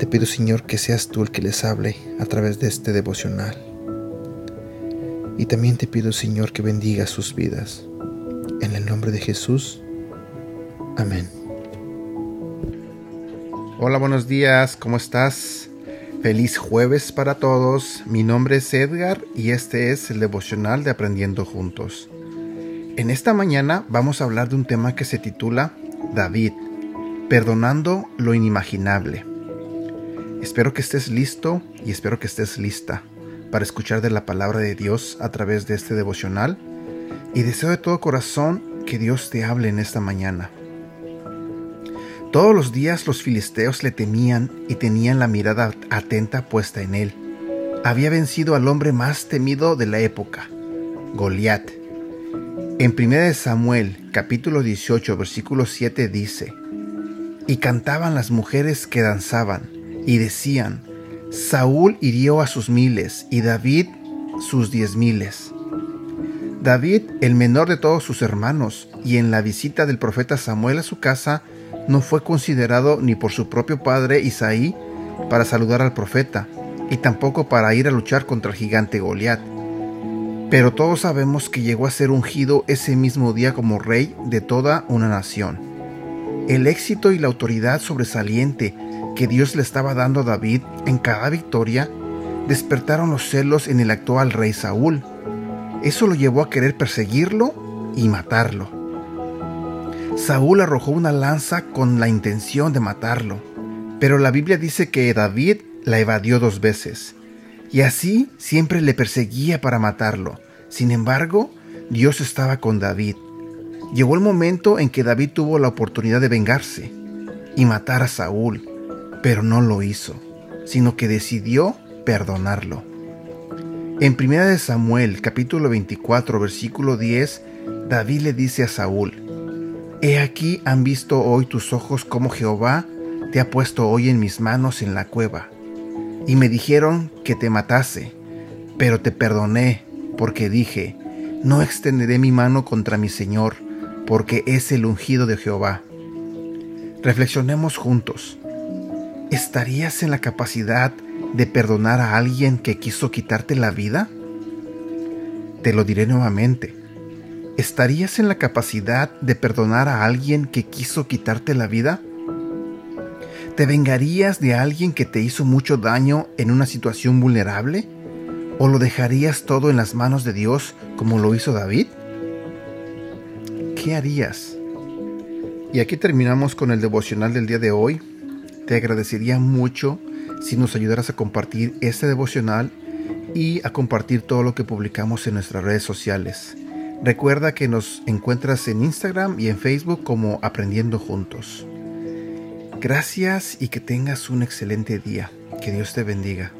Te pido, Señor, que seas tú el que les hable a través de este devocional. Y también te pido, Señor, que bendiga sus vidas. En el nombre de Jesús. Amén. Hola, buenos días, ¿cómo estás? Feliz jueves para todos. Mi nombre es Edgar y este es el devocional de Aprendiendo Juntos. En esta mañana vamos a hablar de un tema que se titula David, perdonando lo inimaginable. Espero que estés listo y espero que estés lista para escuchar de la palabra de Dios a través de este devocional y deseo de todo corazón que Dios te hable en esta mañana. Todos los días los filisteos le temían y tenían la mirada atenta puesta en él. Había vencido al hombre más temido de la época, Goliat. En 1 Samuel, capítulo 18, versículo 7 dice: Y cantaban las mujeres que danzaban, y decían: Saúl hirió a sus miles y David sus diez miles. David, el menor de todos sus hermanos, y en la visita del profeta Samuel a su casa, no fue considerado ni por su propio padre Isaí para saludar al profeta, y tampoco para ir a luchar contra el gigante Goliat. Pero todos sabemos que llegó a ser ungido ese mismo día como rey de toda una nación. El éxito y la autoridad sobresaliente que Dios le estaba dando a David en cada victoria despertaron los celos en el actual rey Saúl. Eso lo llevó a querer perseguirlo y matarlo. Saúl arrojó una lanza con la intención de matarlo, pero la Biblia dice que David la evadió dos veces, y así siempre le perseguía para matarlo. Sin embargo, Dios estaba con David. Llegó el momento en que David tuvo la oportunidad de vengarse y matar a Saúl, pero no lo hizo, sino que decidió perdonarlo. En 1 Samuel capítulo 24 versículo 10, David le dice a Saúl, He aquí han visto hoy tus ojos como Jehová te ha puesto hoy en mis manos en la cueva. Y me dijeron que te matase, pero te perdoné, porque dije, no extenderé mi mano contra mi Señor, porque es el ungido de Jehová. Reflexionemos juntos. ¿Estarías en la capacidad de perdonar a alguien que quiso quitarte la vida? Te lo diré nuevamente. ¿Estarías en la capacidad de perdonar a alguien que quiso quitarte la vida? ¿Te vengarías de alguien que te hizo mucho daño en una situación vulnerable? ¿O lo dejarías todo en las manos de Dios como lo hizo David? ¿Qué harías? Y aquí terminamos con el devocional del día de hoy. Te agradecería mucho si nos ayudaras a compartir este devocional y a compartir todo lo que publicamos en nuestras redes sociales. Recuerda que nos encuentras en Instagram y en Facebook como Aprendiendo Juntos. Gracias y que tengas un excelente día. Que Dios te bendiga.